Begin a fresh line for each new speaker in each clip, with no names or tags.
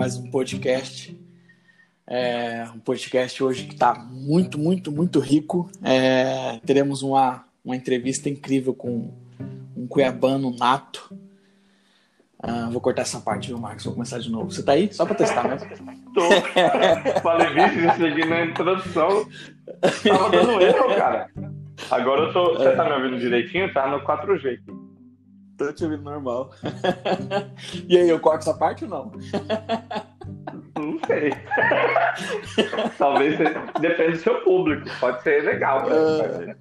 mais um podcast. É, um podcast hoje que está muito, muito, muito rico. É, teremos uma, uma entrevista incrível com um cuiabano nato. Ah, vou cortar essa parte, viu, Marcos? Vou começar de novo. Você tá aí? Só para testar, né?
Tô. Falei, bicho, isso aqui na introdução. Tava dando erro, cara. Agora eu tô. Você tá me ouvindo direitinho? Tá no 4G aqui.
Tô te ouvindo normal. e aí, eu corto essa parte ou não?
Não sei. Talvez depende do seu público. Pode ser legal. Uh,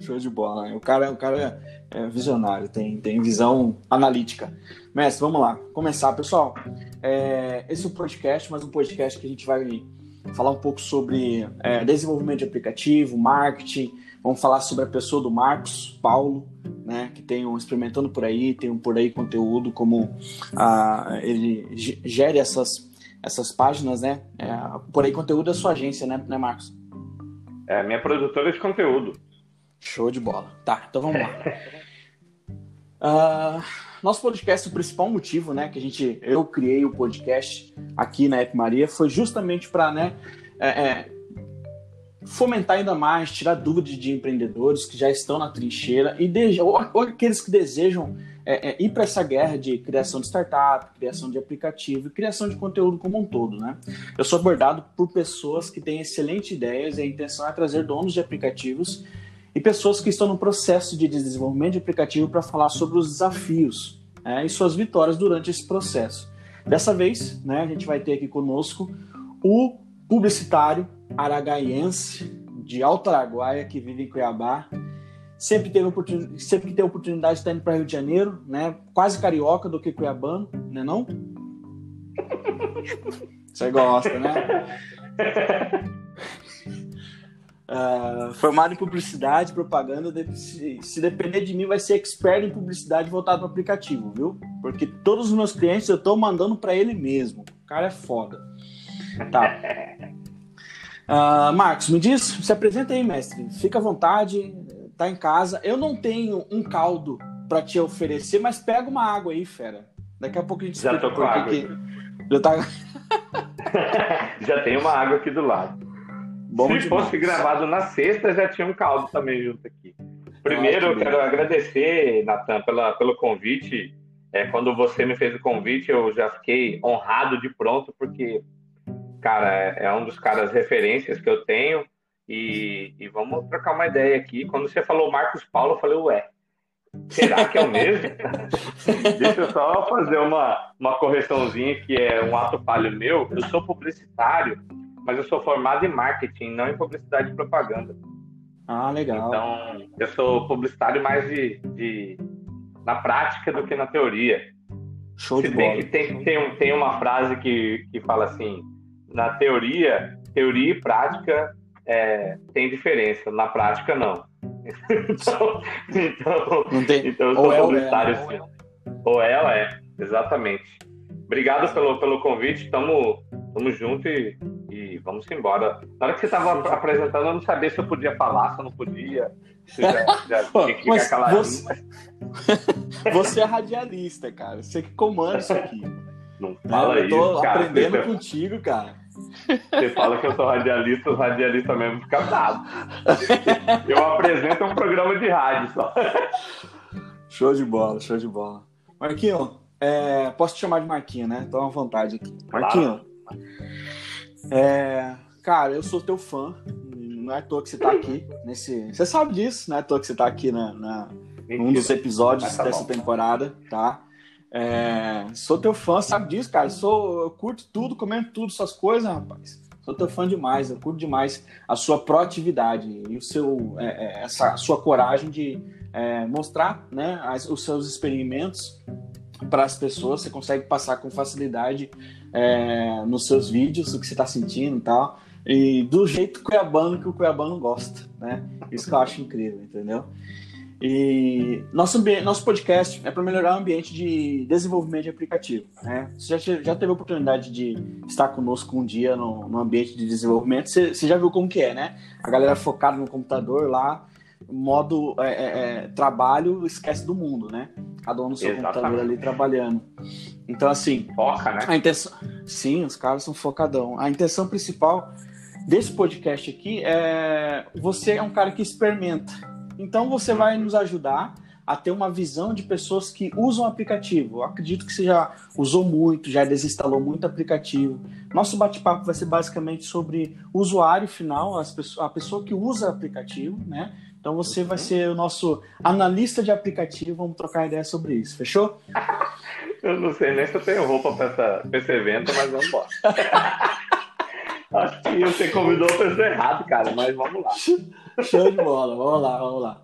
show de bola. O cara, o cara é visionário, tem, tem visão analítica. Mestre, vamos lá. Começar, pessoal. É, esse é um podcast, mas um podcast que a gente vai falar um pouco sobre é, desenvolvimento de aplicativo, marketing. Vamos falar sobre a pessoa do Marcos Paulo, né, que tem um experimentando por aí, tem um por aí conteúdo, como ah, ele gere essas, essas páginas, né? É, por aí conteúdo é sua agência, né, né, Marcos?
É, minha produtora de conteúdo.
Show de bola. Tá, então vamos lá. uh, nosso podcast, o principal motivo, né, que a gente, eu criei o podcast aqui na App Maria foi justamente para, né, é, é, fomentar ainda mais, tirar dúvidas de empreendedores que já estão na trincheira e de, ou, ou, aqueles que desejam é, é, ir para essa guerra de criação de startup, criação de aplicativo e criação de conteúdo como um todo, né? Eu sou abordado por pessoas que têm excelentes ideias e a intenção é trazer donos de aplicativos e pessoas que estão no processo de desenvolvimento de aplicativo para falar sobre os desafios né, e suas vitórias durante esse processo. Dessa vez, né, a gente vai ter aqui conosco o publicitário aragaiense de Alto Araguaia, que vive em Cuiabá. Sempre, teve oportun... Sempre que tem oportunidade de estar indo para Rio de Janeiro, né? quase carioca do que cuiabano, né não? Você gosta, né? Uh, formado em publicidade, propaganda, se, se, depender de mim, vai ser expert em publicidade voltado para aplicativo, viu? Porque todos os meus clientes eu estou mandando para ele mesmo. O cara é foda. Tá. Uh, Marcos, me diz, se apresenta aí, mestre. Fica à vontade, tá em casa. Eu não tenho um caldo para te oferecer, mas pega uma água aí, fera. Daqui a pouco a gente
Já tô com água. Que... Já tá. Já tem uma água aqui do lado. Bom Se demais. fosse gravado na sexta, já tinha um caldo também junto aqui. Primeiro, eu quero agradecer, Natan, pela, pelo convite. É, quando você me fez o convite, eu já fiquei honrado de pronto, porque, cara, é, é um dos caras referências que eu tenho. E, e, vamos trocar uma ideia aqui. Quando você falou Marcos Paulo, eu falei, ué, será que é o mesmo? Deixa eu só fazer uma, uma correçãozinha que é um ato falho meu. Eu sou publicitário mas eu sou formado em marketing, não em publicidade e propaganda.
Ah, legal.
Então, eu sou publicitário mais de, de na prática do que na teoria.
Show
Se
de
tem,
bola.
Tem, tem, tem uma frase que, que fala assim, na teoria, teoria e prática é, tem diferença, na prática não. então, então,
não tem...
então eu sou ou publicitário é, ou é, sim. Ou é, ou é, exatamente. Obrigado pelo, pelo convite, tamo, tamo junto e e vamos embora. Na hora que você estava apresentando, eu não sabia se eu podia falar, se eu não podia. Se já, já tinha que ficar
você... você é radialista, cara. Você que comanda isso aqui.
Não fala
eu
isso,
tô
cara.
aprendendo você... contigo, cara.
Você fala que eu sou radialista, os radialistas mesmo ficam bravos. Eu apresento um programa de rádio só.
Show de bola, show de bola. Marquinho, é, posso te chamar de Marquinho, né? Tô à vontade aqui. Marquinho. É, cara, eu sou teu fã. Não é à toa que você tá aqui nesse. Você sabe disso, não é à toa que você tá aqui na, na num dos episódios tá dessa temporada, tá? É, sou teu fã, sabe disso, cara. Sou, eu curto tudo, comendo tudo, suas coisas, rapaz. Sou teu fã demais, eu curto demais a sua proatividade e o seu, é, é essa sua coragem de é, mostrar né, as, os seus experimentos para as pessoas. Você consegue passar com facilidade é, nos seus vídeos, o que você está sentindo e tal. E do jeito cuiabano que o cuiabano gosta, né? Isso que eu acho incrível, entendeu? E nosso, nosso podcast é para melhorar o ambiente de desenvolvimento de aplicativo. Né? Você já, já teve a oportunidade de estar conosco um dia no, no ambiente de desenvolvimento, você, você, já viu como que é, né? A galera focada no computador lá, modo é, é, é trabalho, esquece do mundo, né? Cada um no seu Exatamente. computador ali trabalhando. Então, assim.
Foca, né?
A intenção... Sim, os caras são focadão. A intenção principal desse podcast aqui é. Você é um cara que experimenta. Então, você vai nos ajudar a ter uma visão de pessoas que usam aplicativo. Eu acredito que você já usou muito, já desinstalou muito aplicativo. Nosso bate-papo vai ser basicamente sobre usuário final, a pessoa que usa aplicativo, né? Então você vai ser o nosso analista de aplicativo, vamos trocar ideia sobre isso, fechou?
eu não sei nem se eu tenho roupa para esse evento, mas vamos embora. Acho que você convidou o pessoa errado, cara, mas vamos lá.
Show de bola, vamos lá, vamos lá.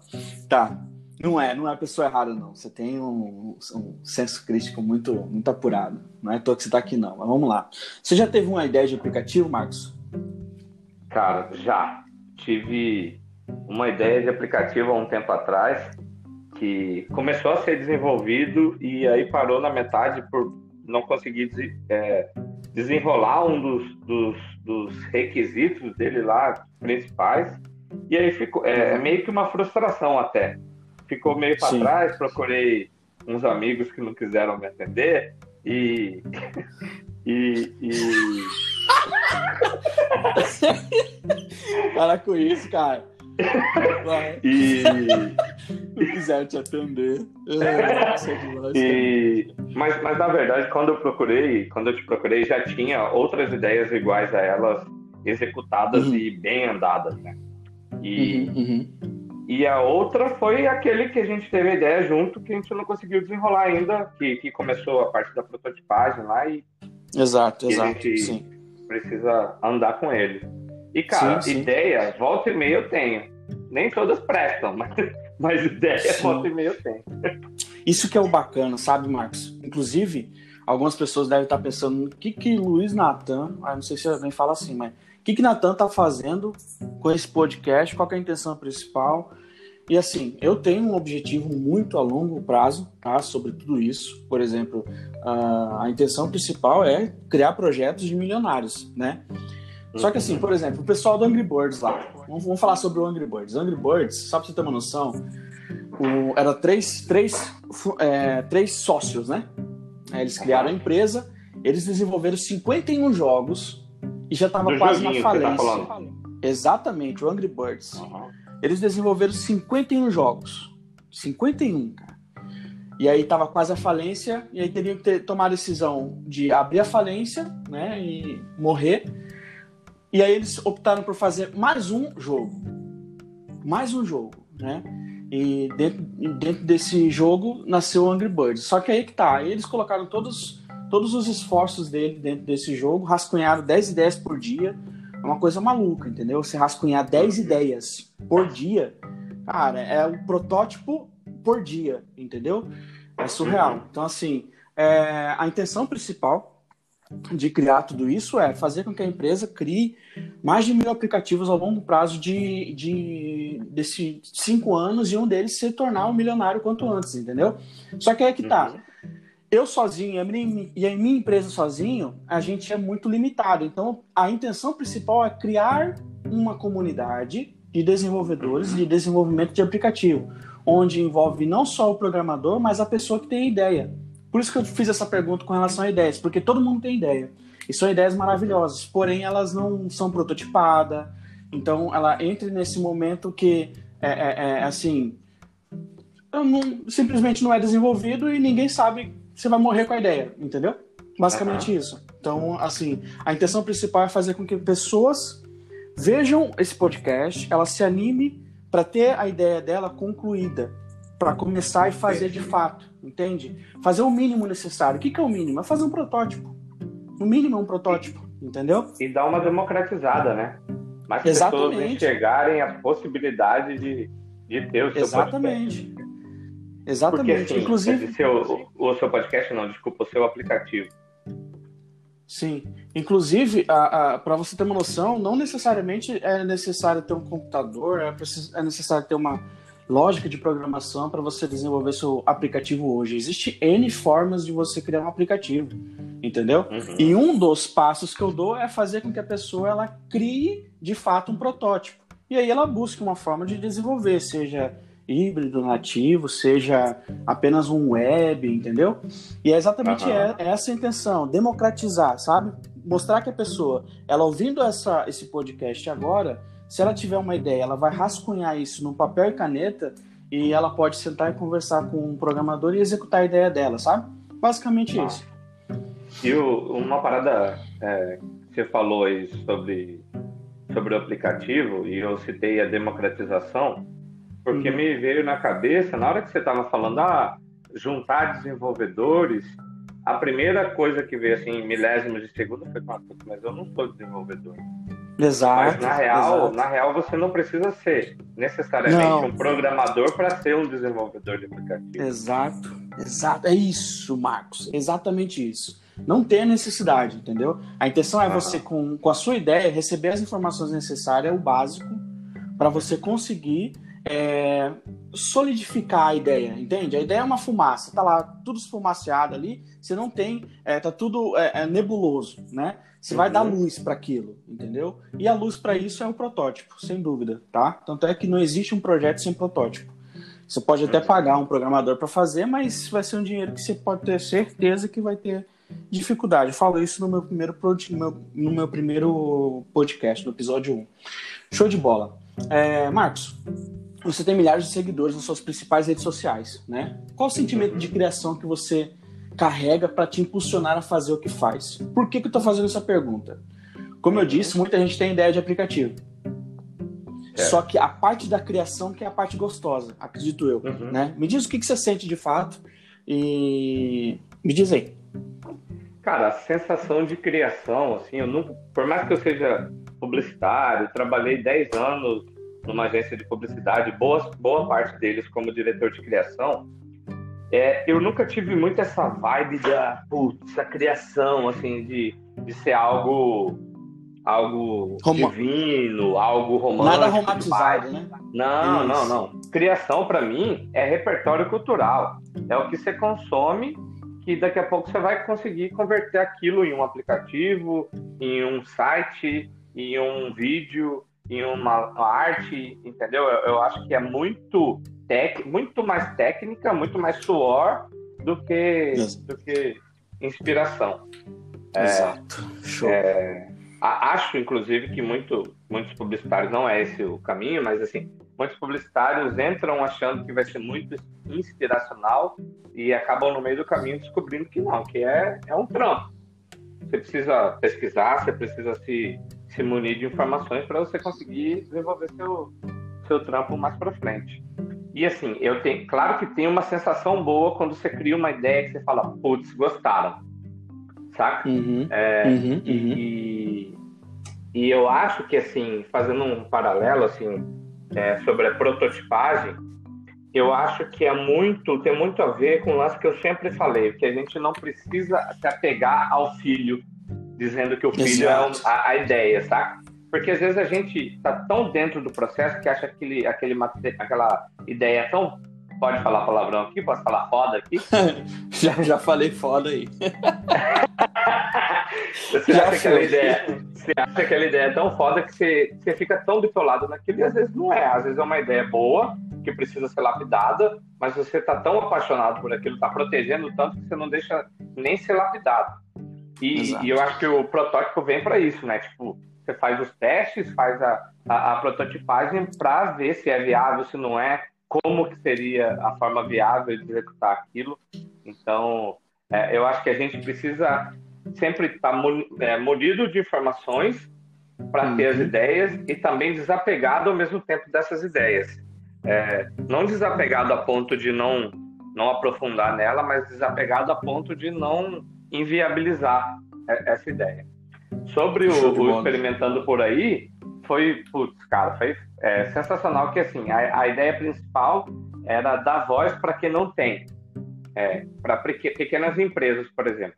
Tá, não é, não é a pessoa errada, não. Você tem um, um senso crítico muito, muito apurado. Não é à toa que você está aqui, não. Mas vamos lá. Você já teve uma ideia de aplicativo, Marcos?
Cara, já. Tive uma ideia de aplicativo há um tempo atrás que começou a ser desenvolvido e aí parou na metade por não conseguir é, desenrolar um dos, dos, dos, requisitos dele lá, principais. E aí ficou é, é meio que uma frustração até ficou meio para trás, procurei uns amigos que não quiseram me atender e. e. e...
Para com isso, cara.
E.
Não quiser te atender.
É, e... mas, mas na verdade, quando eu procurei, quando eu te procurei, já tinha outras ideias iguais a elas executadas uhum. e bem andadas, né? E, uhum, uhum. E a outra foi aquele que a gente teve a ideia junto, que a gente não conseguiu desenrolar ainda, que, que começou a parte da prototipagem lá e.
Exato, exato.
A gente sim. precisa andar com ele. E, cara, sim, sim. ideia, volta e meia eu tenho. Nem todas prestam, mas, mas ideia, sim. volta e meia eu tenho.
Isso que é o bacana, sabe, Marcos? Inclusive, algumas pessoas devem estar pensando: o que que Luiz Natan, ah, não sei se alguém fala assim, mas o que que Natan tá fazendo com esse podcast? Qual é a intenção principal? E assim, eu tenho um objetivo muito a longo prazo, tá? Sobre tudo isso. Por exemplo, a, a intenção principal é criar projetos de milionários, né? Só que assim, por exemplo, o pessoal do Angry Birds lá, vamos, vamos falar sobre o Angry Birds. Angry Birds, só pra você ter uma noção, o, era três, três, é, três sócios, né? Eles criaram a empresa, eles desenvolveram 51 jogos e já tava quase na tá falência. Tá Exatamente, o Angry Birds. Uhum. Eles desenvolveram 51 jogos. 51, cara. E aí tava quase a falência, e aí teriam que ter, tomar a decisão de abrir a falência, né, e morrer. E aí eles optaram por fazer mais um jogo. Mais um jogo, né? E dentro, dentro desse jogo nasceu o Angry Birds. Só que aí que tá, aí eles colocaram todos, todos os esforços dele dentro desse jogo, rascunharam 10 ideias por dia, é uma coisa maluca, entendeu? Você rascunhar 10 ideias por dia, cara, é um protótipo por dia, entendeu? É surreal. Então, assim, é, a intenção principal de criar tudo isso é fazer com que a empresa crie mais de mil aplicativos ao longo prazo de, de cinco anos e um deles se tornar um milionário quanto antes, entendeu? Só que é que tá. Eu sozinho e a minha empresa sozinho, a gente é muito limitado. Então, a intenção principal é criar uma comunidade de desenvolvedores de desenvolvimento de aplicativo, onde envolve não só o programador, mas a pessoa que tem a ideia. Por isso que eu fiz essa pergunta com relação a ideias, porque todo mundo tem ideia. E são ideias maravilhosas, porém elas não são prototipadas. Então, ela entra nesse momento que é, é, é assim, não, simplesmente não é desenvolvido e ninguém sabe você vai morrer com a ideia, entendeu? Basicamente uhum. isso. Então, assim, a intenção principal é fazer com que pessoas vejam esse podcast, ela se anime para ter a ideia dela concluída, para começar e fazer de fato, entende? Fazer o mínimo necessário. O que, que é o mínimo? É fazer um protótipo. O mínimo é um protótipo, entendeu?
E dar uma democratizada, né? Mais Exatamente. pessoas enxergarem a possibilidade de, de ter o seu
Exatamente.
Podcast.
Exatamente. Porque, assim, Inclusive.
Seu, o seu podcast, não, desculpa, o seu aplicativo.
Sim. Inclusive, para você ter uma noção, não necessariamente é necessário ter um computador, é, é necessário ter uma lógica de programação para você desenvolver seu aplicativo hoje. Existe N formas de você criar um aplicativo, entendeu? Uhum. E um dos passos que eu dou é fazer com que a pessoa ela crie de fato um protótipo. E aí ela busque uma forma de desenvolver, seja híbrido, nativo, seja apenas um web, entendeu? E é exatamente uhum. essa a intenção, democratizar, sabe? Mostrar que a pessoa, ela ouvindo essa, esse podcast agora, se ela tiver uma ideia, ela vai rascunhar isso num papel e caneta e ela pode sentar e conversar com um programador e executar a ideia dela, sabe? Basicamente ah. isso.
E o, uma parada é, que você falou aí sobre, sobre o aplicativo, e eu citei a democratização, porque uhum. me veio na cabeça, na hora que você estava falando, ah, juntar desenvolvedores, a primeira coisa que veio assim, milésimos de segundo foi, mas eu não sou desenvolvedor.
Exato.
Mas na real, exato. na real você não precisa ser necessariamente não. um programador para ser um desenvolvedor de aplicativo.
Exato, exato. É isso, Marcos. Exatamente isso. Não tem a necessidade, entendeu? A intenção é uhum. você, com, com a sua ideia, receber as informações necessárias, o básico, para você conseguir é, solidificar a ideia, entende? A ideia é uma fumaça, tá lá tudo esfumaciado ali, você não tem, é, tá tudo é, é nebuloso, né? Você vai dar uhum. luz para aquilo, entendeu? E a luz para isso é o protótipo, sem dúvida, tá? Tanto é que não existe um projeto sem protótipo. Você pode até pagar um programador para fazer, mas vai ser um dinheiro que você pode ter certeza que vai ter dificuldade. Eu falo isso no meu primeiro, no meu primeiro podcast, no episódio 1. Show de bola. É, Marcos, você tem milhares de seguidores nas suas principais redes sociais, né? Qual o sentimento de criação que você carrega para te impulsionar a fazer o que faz? Por que, que eu estou fazendo essa pergunta? Como eu disse, muita gente tem ideia de aplicativo. É. Só que a parte da criação que é a parte gostosa, acredito eu. Uhum. Né? Me diz o que, que você sente de fato e me diz aí.
Cara, a sensação de criação, assim, eu nunca, por mais que eu seja publicitário, trabalhei 10 anos numa agência de publicidade, boa, boa parte deles como diretor de criação, é, eu nunca tive muito essa vibe da putz, a criação, assim, de, de ser algo algo divino, algo romântico.
Nada romantizado, né?
Não, não, não. Criação, para mim, é repertório cultural. É o que você consome que daqui a pouco você vai conseguir converter aquilo em um aplicativo, em um site, em um vídeo, em uma, arte, entendeu? Eu, eu, acho que é muito tec, muito mais técnica, muito mais suor do que do que inspiração.
É, Exato. É, Show. É,
acho, inclusive, que muito, muitos publicitários não é esse o caminho, mas assim, muitos publicitários entram achando que vai ser muito inspiracional e acabam no meio do caminho descobrindo que não, que é, é um trampo. Você precisa pesquisar, você precisa se se munir de informações para você conseguir desenvolver seu, seu trampo mais para frente. E assim, eu tenho, claro que tem uma sensação boa quando você cria uma ideia que você fala, putz, gostaram, saca?
Uhum, é, uhum, uhum.
E, e eu acho que assim, fazendo um paralelo assim é, sobre a prototipagem, eu acho que é muito, tem muito a ver com o lance que eu sempre falei, que a gente não precisa se apegar ao filho dizendo que o filho é a, a, ideia, saca? Porque às vezes a gente tá tão dentro do processo que acha aquele, aquele, aquela ideia tão. Pode falar palavrão aqui? Posso falar foda aqui?
já, já falei foda aí.
você, já acha aquela ideia, você acha aquela ideia tão foda que você, você fica tão bitolado naquilo e às vezes não é. Às vezes é uma ideia boa, que precisa ser lapidada, mas você está tão apaixonado por aquilo, está protegendo tanto que você não deixa nem ser lapidado. E, e, eu acho que o protótipo vem para isso, né? Tipo, você faz os testes, faz a, a, a prototipagem para ver se é viável, se não é, como que seria a forma viável de executar aquilo. Então, é, eu acho que a gente precisa sempre estar tá é, munido de informações para ter as uhum. ideias e também desapegado ao mesmo tempo dessas ideias. É, não desapegado a ponto de não, não aprofundar nela, mas desapegado a ponto de não inviabilizar essa ideia. Sobre o, o experimentando por aí, foi, putz, cara, foi é, sensacional que assim, a, a, ideia principal era dar voz para quem não tem, é, para pequenas empresas, por exemplo.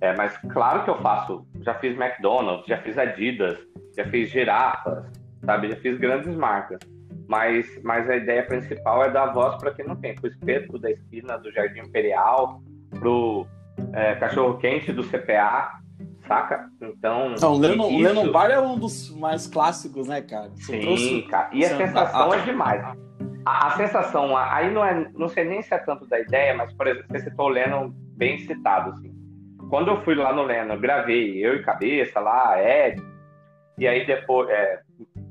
É, mas claro que eu faço, já fiz McDonald's, já fiz Adidas, já fiz girafas, sabe, já fiz grandes marcas. Mas, mas a ideia principal é dar voz para quem não tem, para o espeto da esquina do Jardim Imperial, pro é, cachorro quente do CPA, saca? Então.
Não, o Lennon, isso... Lennon Bar é um dos mais clássicos, né, cara?
Você Sim, trouxe... cara. E a sensação a, é demais. a, a, sensação, aí não é, não sei nem se é tanto da ideia, mas por exemplo, você citou o Lennon bem citado, assim. Quando eu fui lá no Lennon, gravei eu e Cabeça lá, Ed, e aí depois, é,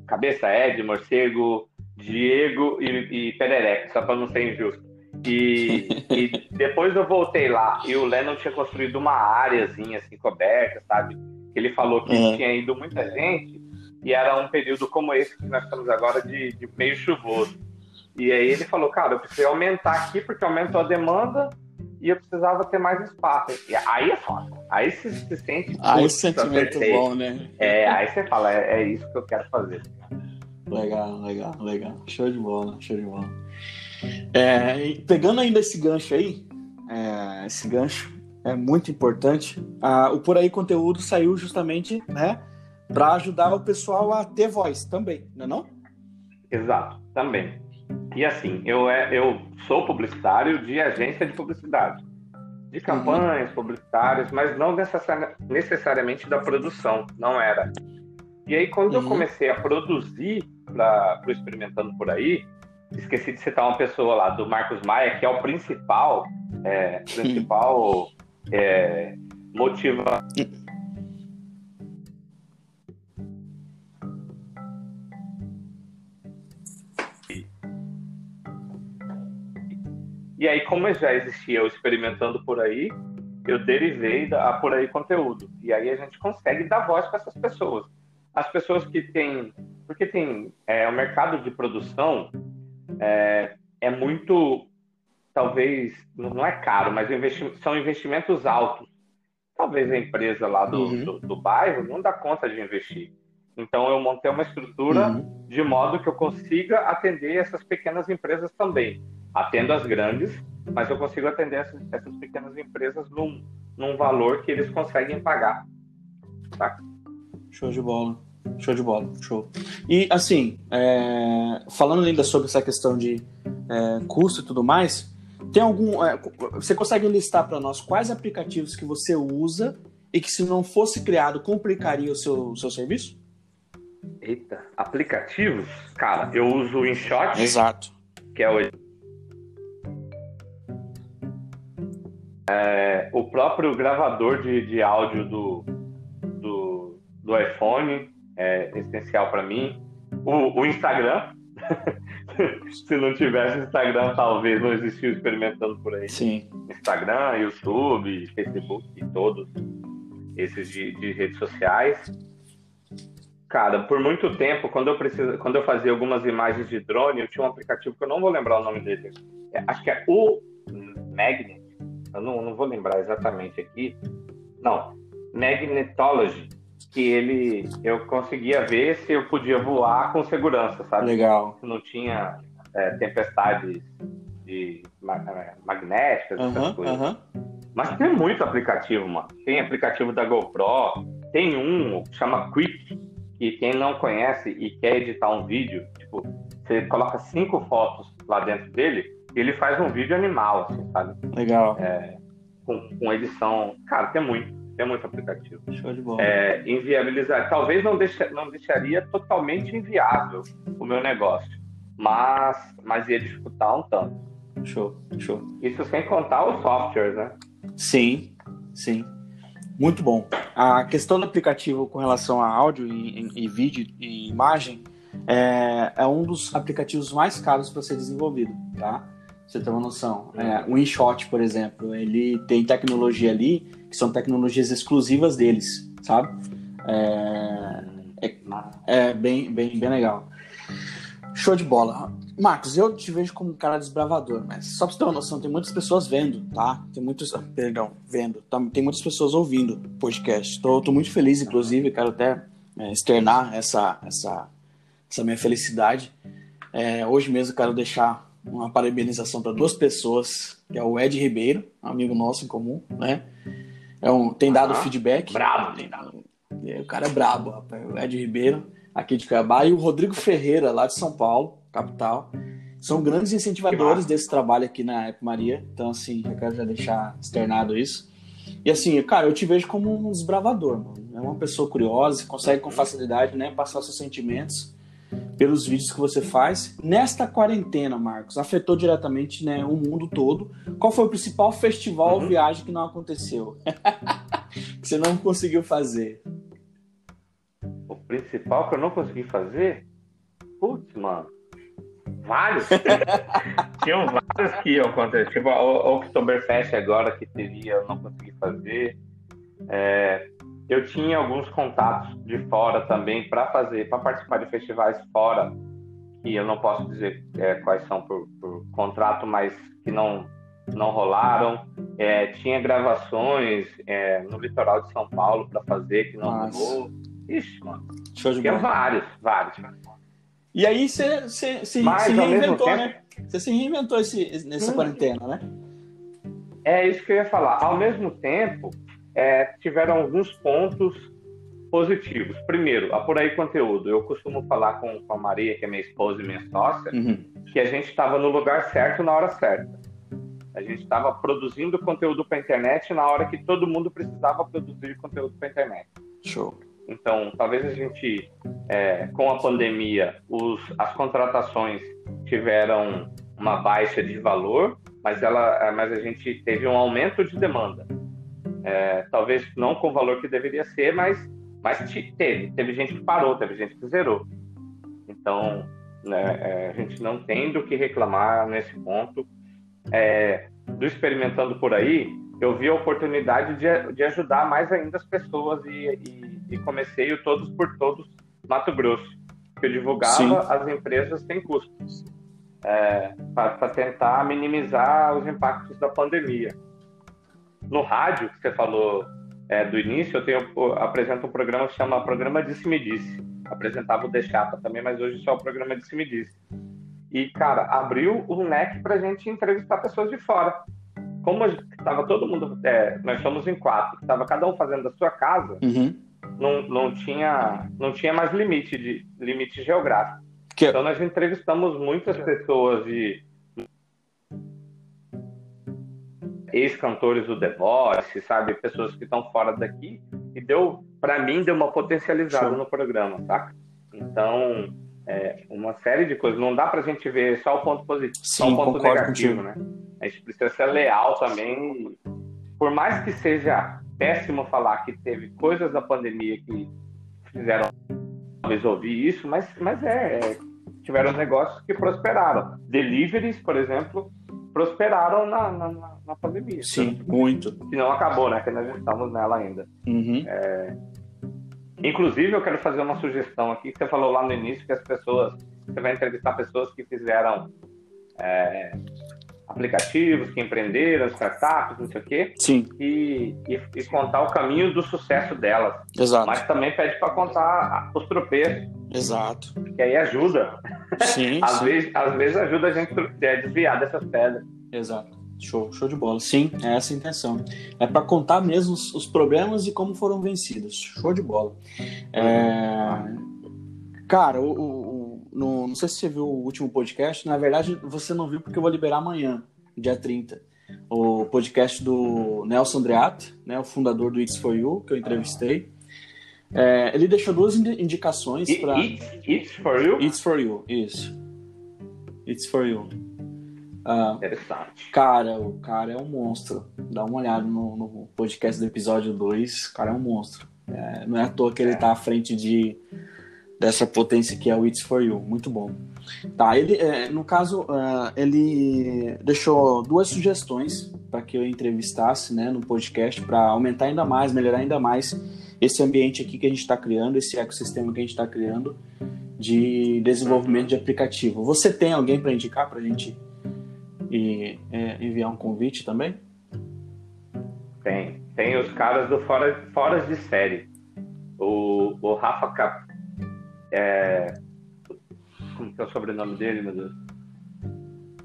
Cabeça, Ed, Morcego, Diego e, e Perereca, só para não ser injusto. E, e, depois eu voltei lá e o Lennon tinha construído uma áreazinha assim coberta, sabe? Ele falou que uhum. tinha ido muita gente e era um período como esse que nós estamos agora de, de meio chuvoso. E aí ele falou, cara, eu preciso aumentar aqui porque aumentou a demanda e eu precisava ter mais espaço. E aí é foda. Aí você se sente.
Aí o sentimento bom, né?
É, aí você fala, é, é, isso que eu quero fazer.
Legal, legal, legal. Show de bola, show de bola. É, pegando ainda esse gancho aí, é, esse gancho é muito importante. Ah, o Por Aí Conteúdo saiu justamente, né, para ajudar o pessoal a ter voz também, não é não?
Exato, também. E assim, eu, é, eu sou publicitário de agência de publicidade, de campanhas uhum. publicitárias, mas não necessariamente da produção, não era. E aí, quando uhum. eu comecei a produzir para o Experimentando Por Aí, esqueci de citar uma pessoa lá, do Marcos Maia, que é o principal, é, principal é, motiva E aí, como já existia o experimentando por aí, eu derivei da por aí conteúdo. E aí a gente consegue dar voz para essas pessoas. As pessoas que têm. Porque tem. É, o mercado de produção é, é muito. Talvez. Não é caro, mas investi são investimentos altos. Talvez a empresa lá do, uhum. do, do, bairro não dá conta de investir. Então eu montei uma estrutura uhum. de modo que eu consiga atender essas pequenas empresas também atendo as grandes, mas eu consigo atender essas, essas pequenas empresas num, num valor que eles conseguem pagar. Tá?
Show de bola. Show de bola, show. E assim, é, falando ainda sobre essa questão de é, custo e tudo mais, tem algum. É, você consegue listar para nós quais aplicativos que você usa e que se não fosse criado complicaria o seu, seu serviço?
Eita, aplicativos? Cara, eu uso o InShot.
Exato.
Que é o É, o próprio gravador de, de áudio do, do, do iPhone é essencial para mim. O, o Instagram. Se não tivesse Instagram, talvez não existisse experimentando por aí.
Sim.
Instagram, YouTube, Facebook e todos esses de, de redes sociais. Cara, por muito tempo, quando eu preciso, quando eu fazia algumas imagens de drone, eu tinha um aplicativo que eu não vou lembrar o nome dele. É, acho que é o Magnet eu não, não vou lembrar exatamente aqui. Não, Magnetology, que ele eu conseguia ver se eu podia voar com segurança, sabe?
Legal.
Não tinha é, tempestades de é, magnéticas, uhum, essas coisas. Uhum. Mas tem muito aplicativo, mano. Tem aplicativo da GoPro, tem um que chama Quick, que quem não conhece e quer editar um vídeo, tipo, você coloca cinco fotos lá dentro dele, ele faz um vídeo animal, assim, sabe?
Legal.
É, com, com, edição. Cara, tem muito, tem muito aplicativo.
Show de bola.
É, inviabilizar. Talvez não, deixe, não deixaria totalmente inviável o meu negócio, mas, mas ia dificultar um tanto.
Show, show.
Isso sem contar os softwares, né?
Sim, sim. Muito bom. A questão do aplicativo com relação a áudio e, e, e vídeo e imagem é, é, um dos aplicativos mais caros para ser desenvolvido, tá? você ter uma noção. É, o InShot, por exemplo, ele tem tecnologia ali que são tecnologias exclusivas deles, sabe? É, é, é, bem, bem, bem legal. Show de bola. Marcos, eu te vejo como um cara desbravador, mas só pra você ter uma noção, tem muitas pessoas vendo, tá? Tem muitos. Perdão, vendo. Tá, tem muitas pessoas ouvindo o podcast. Tô, tô muito feliz, inclusive, quero até é, externar essa, essa, essa minha felicidade. É, hoje mesmo quero deixar uma parabenização para duas pessoas, que é o Ed Ribeiro, amigo nosso em comum, né? É um, tem dado uhum. feedback.
Brabo, tem dado.
O cara é brabo, rapaz. O Ed Ribeiro, aqui de Cuiabá, e o Rodrigo Ferreira, lá de São Paulo, capital. São grandes incentivadores desse trabalho aqui na Ep Maria. Então, assim, eu quero já deixar externado isso. E assim, cara, eu te vejo como um desbravador, mano. É uma pessoa curiosa, consegue com facilidade, né, passar seus sentimentos pelos vídeos que você faz. Nesta quarentena, Marcos, afetou diretamente né, o mundo todo. Qual foi o principal festival ou uhum. viagem que não aconteceu? que você não conseguiu fazer?
O principal que eu não consegui fazer? Putz, mano. Vários. Tinham vários que iam acontecer. Tipo, o Oktoberfest agora que teria, eu não consegui fazer. É, eu tinha alguns contatos de fora também para fazer, para participar de festivais fora, que eu não posso dizer é, quais são por, por, contrato, mas que não não rolaram. É, tinha gravações é, no litoral de São Paulo para fazer que não Nossa. rolou. Ixi, mano. Show de bola. vários, vários.
E aí você se, se, reinventou, né? Você se reinventou esse, nessa hum. quarentena, né?
É isso que eu ia falar. Ao mesmo tempo, é, tiveram alguns pontos positivos. Primeiro, apurei conteúdo. Eu costumo falar com, com a Maria, que é minha esposa e minha sócia, uhum. que a gente estava no lugar certo na hora certa. A gente estava produzindo conteúdo para a internet na hora que todo mundo precisava produzir conteúdo para a internet.
Show.
Então, talvez a gente, é, com a pandemia, os, as contratações tiveram uma baixa de valor, mas, ela, mas a gente teve um aumento de demanda. É, talvez não com o valor que deveria ser, mas, mas teve. Teve gente que parou, teve gente que zerou. Então, né, é, a gente não tem do que reclamar nesse ponto. É, do Experimentando por aí, eu vi a oportunidade de, de ajudar mais ainda as pessoas e, e, e comecei o Todos por Todos Mato Grosso, que eu divulgava Sim. as empresas têm custos, é, para tentar minimizar os impactos da pandemia. No rádio, que você falou é, do início, eu, tenho, eu apresento um programa que chama Programa Disse-me Disse. Apresentava o Chapa também, mas hoje só o programa Disse-me Disse. E, cara, abriu o leque para a gente entrevistar pessoas de fora como estava todo mundo, é, nós somos em quatro, estava cada um fazendo da sua casa, uhum. não, não, tinha, não tinha mais limite de limite geográfico. Que... Então nós entrevistamos muitas pessoas de ex-cantores do The Voice, sabe, pessoas que estão fora daqui e deu, para mim, deu uma potencializada no programa, tá? Então é, uma série de coisas. Não dá para a gente ver só o ponto positivo, Sim, só o ponto negativo, contigo. né? A gente precisa ser leal também. Por mais que seja péssimo falar que teve coisas da pandemia que fizeram resolver isso, mas, mas é, é, tiveram negócios que prosperaram. Deliveries, por exemplo, prosperaram na, na, na pandemia.
Sim, muito.
Que não acabou, né? Que nós estamos nela ainda. Uhum. É, Inclusive, eu quero fazer uma sugestão aqui, que você falou lá no início que as pessoas, você vai entrevistar pessoas que fizeram é, aplicativos, que empreenderam, startups, não sei o quê.
Sim.
E, e, e, contar o caminho do sucesso delas.
Exato.
Mas também pede para contar os tropeços.
Exato.
Que aí ajuda.
Sim.
às,
sim.
Vezes, às vezes ajuda a gente a desviar dessas pedras.
Exato. Show, show de bola. Sim, é essa a intenção. É para contar mesmo os, os, problemas e como foram vencidos. Show de bola. É... Cara, o, o, no, não sei se você viu o último podcast. Na verdade, você não viu porque eu vou liberar amanhã, dia 30. O podcast do Nelson Andreato, né, o fundador do It's For You, que eu entrevistei. É, ele deixou duas indicações para.
It's For You?
It's For You, isso. It's For You.
Ah.
Cara, o cara é um monstro. Dá uma olhada no, no podcast do episódio 2. O cara é um monstro. É, não é à toa que ele está à frente de, dessa potência que é o It's For You. Muito bom. Tá, ele, é, no caso, uh, ele deixou duas sugestões para que eu entrevistasse né, no podcast para aumentar ainda mais, melhorar ainda mais esse ambiente aqui que a gente está criando, esse ecossistema que a gente está criando de desenvolvimento de aplicativo. Você tem alguém para indicar para a gente e é, enviar um convite também?
Tem. Tem os caras do Fora, Fora de Série. O, o Rafa Cap... É... Como que é o sobrenome dele, meu Deus?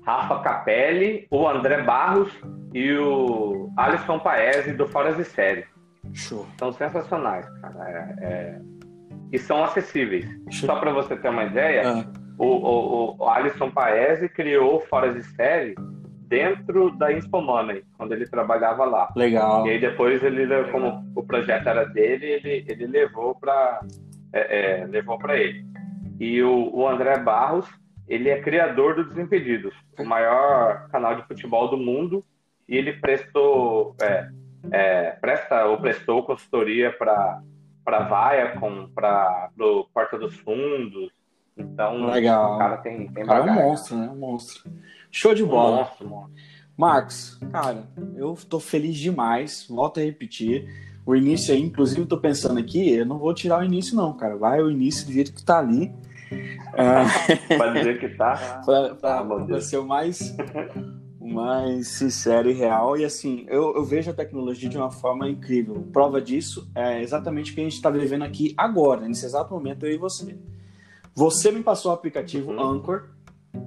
Rafa Capelli, o André Barros e o Alisson Paese do Fora de Série.
Show.
São sensacionais, cara. É, é... E são acessíveis. Show. Só para você ter uma ideia, ah o, o, o Alisson Paese criou Fora de Série dentro da Infomoney, quando ele trabalhava lá.
Legal.
E aí depois ele, como o projeto era dele, ele, ele levou para é, é, levou para ele. E o, o André Barros, ele é criador do Desimpedidos, o maior canal de futebol do mundo, e ele prestou, é, é, presta ou prestou consultoria para para Viacom, para o Porta dos Fundos. Então,
Legal.
o cara tem, tem
cara é um monstro, né? Um monstro. Show de bola. Um monstro, monstro. Marcos, cara, eu tô feliz demais. Volto a repetir. O início aí, inclusive, eu tô pensando aqui, eu não vou tirar o início, não, cara. Vai o início do jeito que tá ali.
É... Pode dizer que tá.
pra, pra, ah, pra ser o mais, mais sincero e real. E assim, eu, eu, vejo a tecnologia de uma forma incrível. Prova disso é exatamente o que a gente está vivendo aqui agora, nesse exato momento, eu e você. Você me passou o aplicativo uhum. Anchor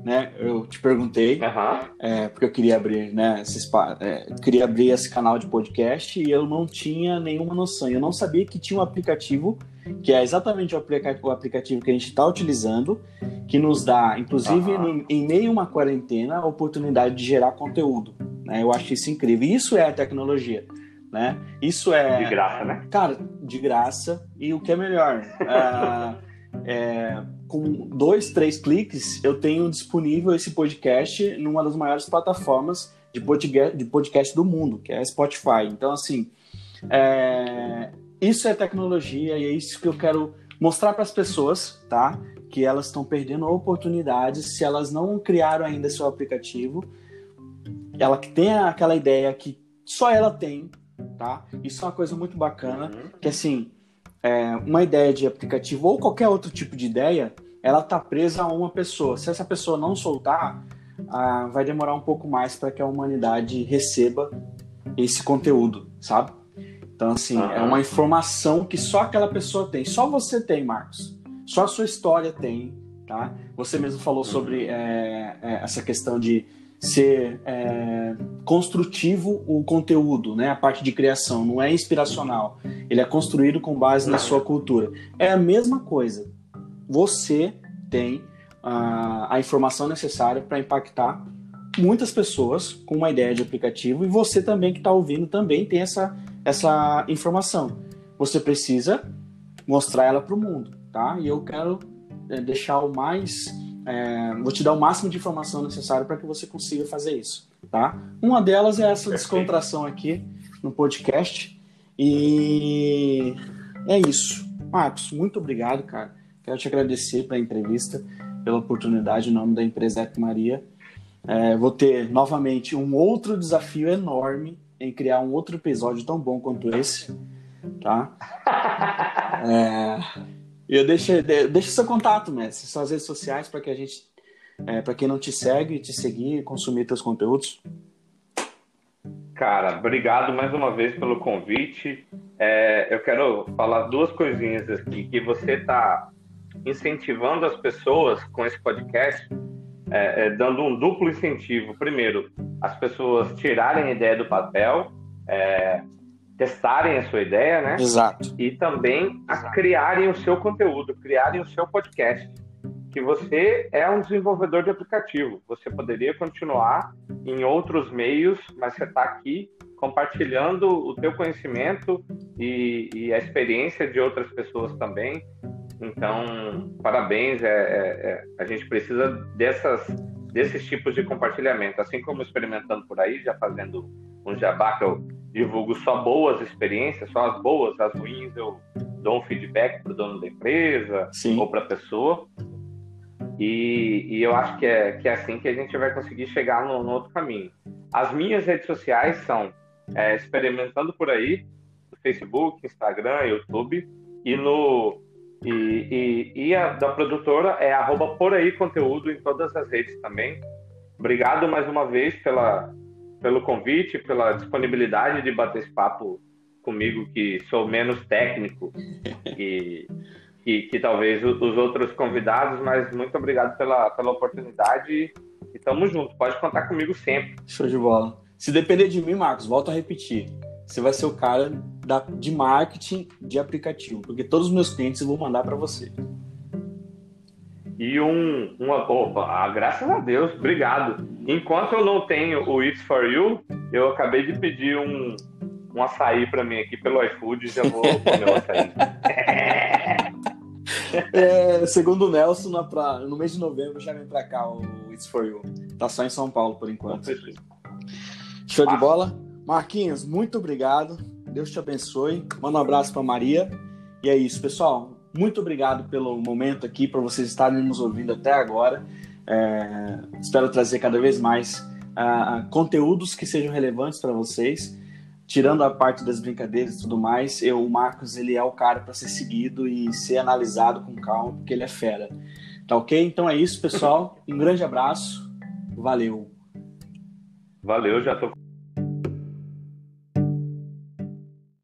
né? Eu te perguntei, uhum. é, porque eu queria abrir, né? Esses, é, queria abrir esse canal de podcast e eu não tinha nenhuma noção. Eu não sabia que tinha um aplicativo que é exatamente o, aplica o aplicativo que a gente está utilizando, que nos dá, inclusive uhum. no, em meio a uma quarentena, a oportunidade de gerar conteúdo. Né? Eu acho isso incrível. Isso é a tecnologia. Né? Isso é.
De graça, né?
Cara, de graça. E o que é melhor? uh, é, com dois, três cliques, eu tenho disponível esse podcast numa das maiores plataformas de podcast, de podcast do mundo, que é a Spotify. Então, assim, é, isso é tecnologia e é isso que eu quero mostrar para as pessoas, tá? Que elas estão perdendo oportunidades se elas não criaram ainda seu aplicativo. Ela que tem aquela ideia que só ela tem, tá? Isso é uma coisa muito bacana, uhum. que assim, é, uma ideia de aplicativo ou qualquer outro tipo de ideia, ela está presa a uma pessoa. Se essa pessoa não soltar, ah, vai demorar um pouco mais para que a humanidade receba esse conteúdo, sabe? Então, assim, uhum. é uma informação que só aquela pessoa tem. Só você tem, Marcos. Só a sua história tem, tá? Você mesmo falou sobre é, é, essa questão de ser é, construtivo o conteúdo, né? A parte de criação não é inspiracional. Ele é construído com base na sua cultura. É a mesma coisa. Você tem a, a informação necessária para impactar muitas pessoas com uma ideia de aplicativo e você também que está ouvindo também tem essa, essa informação. Você precisa mostrar ela para o mundo, tá? E eu quero é, deixar o mais é, vou te dar o máximo de informação necessária para que você consiga fazer isso, tá? Uma delas é essa descontração aqui no podcast. E é isso. Marcos, muito obrigado, cara. Quero te agradecer pela entrevista, pela oportunidade em nome da empresa Eco Maria. É, vou ter novamente um outro desafio enorme em criar um outro episódio tão bom quanto esse, tá? É, eu deixo, deixo seu contato, mestre, suas redes sociais para que a gente, é, para quem não te segue, te seguir, consumir teus conteúdos.
Cara, obrigado mais uma vez pelo convite. É, eu quero falar duas coisinhas aqui que você está incentivando as pessoas com esse podcast, é, é, dando um duplo incentivo. Primeiro, as pessoas tirarem a ideia do papel, é, testarem a sua ideia, né?
Exato.
E também a criarem o seu conteúdo, criarem o seu podcast. Que você é um desenvolvedor de aplicativo. Você poderia continuar em outros meios, mas você está aqui compartilhando o teu conhecimento e, e, a experiência de outras pessoas também. Então, parabéns. É, é, é, a gente precisa dessas, desses tipos de compartilhamento. Assim como experimentando por aí, já fazendo um jabá que eu divulgo só boas experiências, só as boas, as ruins eu dou um feedback para o dono da empresa Sim. ou para a pessoa. E, e, eu acho que é, que é assim que a gente vai conseguir chegar no, no outro caminho. As minhas redes sociais são é, Experimentando Por Aí, no Facebook, Instagram, YouTube, e no e, e, e, a da produtora é arroba por aí conteúdo em todas as redes também. Obrigado mais uma vez pela, pelo convite, pela disponibilidade de bater esse papo comigo, que sou menos técnico e, e que talvez os outros convidados, mas muito obrigado pela, pela oportunidade e tamo junto. Pode contar comigo sempre.
Show de bola. Se depender de mim, Marcos, volto a repetir. Você vai ser o cara da, de marketing de aplicativo, porque todos os meus clientes eu vou mandar para você.
E um, uma. Opa, ah, graças a Deus, obrigado. Enquanto eu não tenho o It's for You, eu acabei de pedir um, um açaí para mim aqui pelo iFood e já vou comer o açaí.
é, segundo o Nelson, na pra... no mês de novembro já vem pra cá o It's For You. Tá só em São Paulo por enquanto. Show de bola? Marquinhos, muito obrigado. Deus te abençoe. Manda um abraço para Maria. E é isso, pessoal. Muito obrigado pelo momento aqui, por vocês estarem nos ouvindo até agora. É, espero trazer cada vez mais uh, conteúdos que sejam relevantes para vocês. Tirando a parte das brincadeiras e tudo mais, eu, o Marcos ele é o cara para ser seguido e ser analisado com calma, porque ele é fera. Tá ok? Então é isso, pessoal. Um grande abraço. Valeu.
Valeu, já tô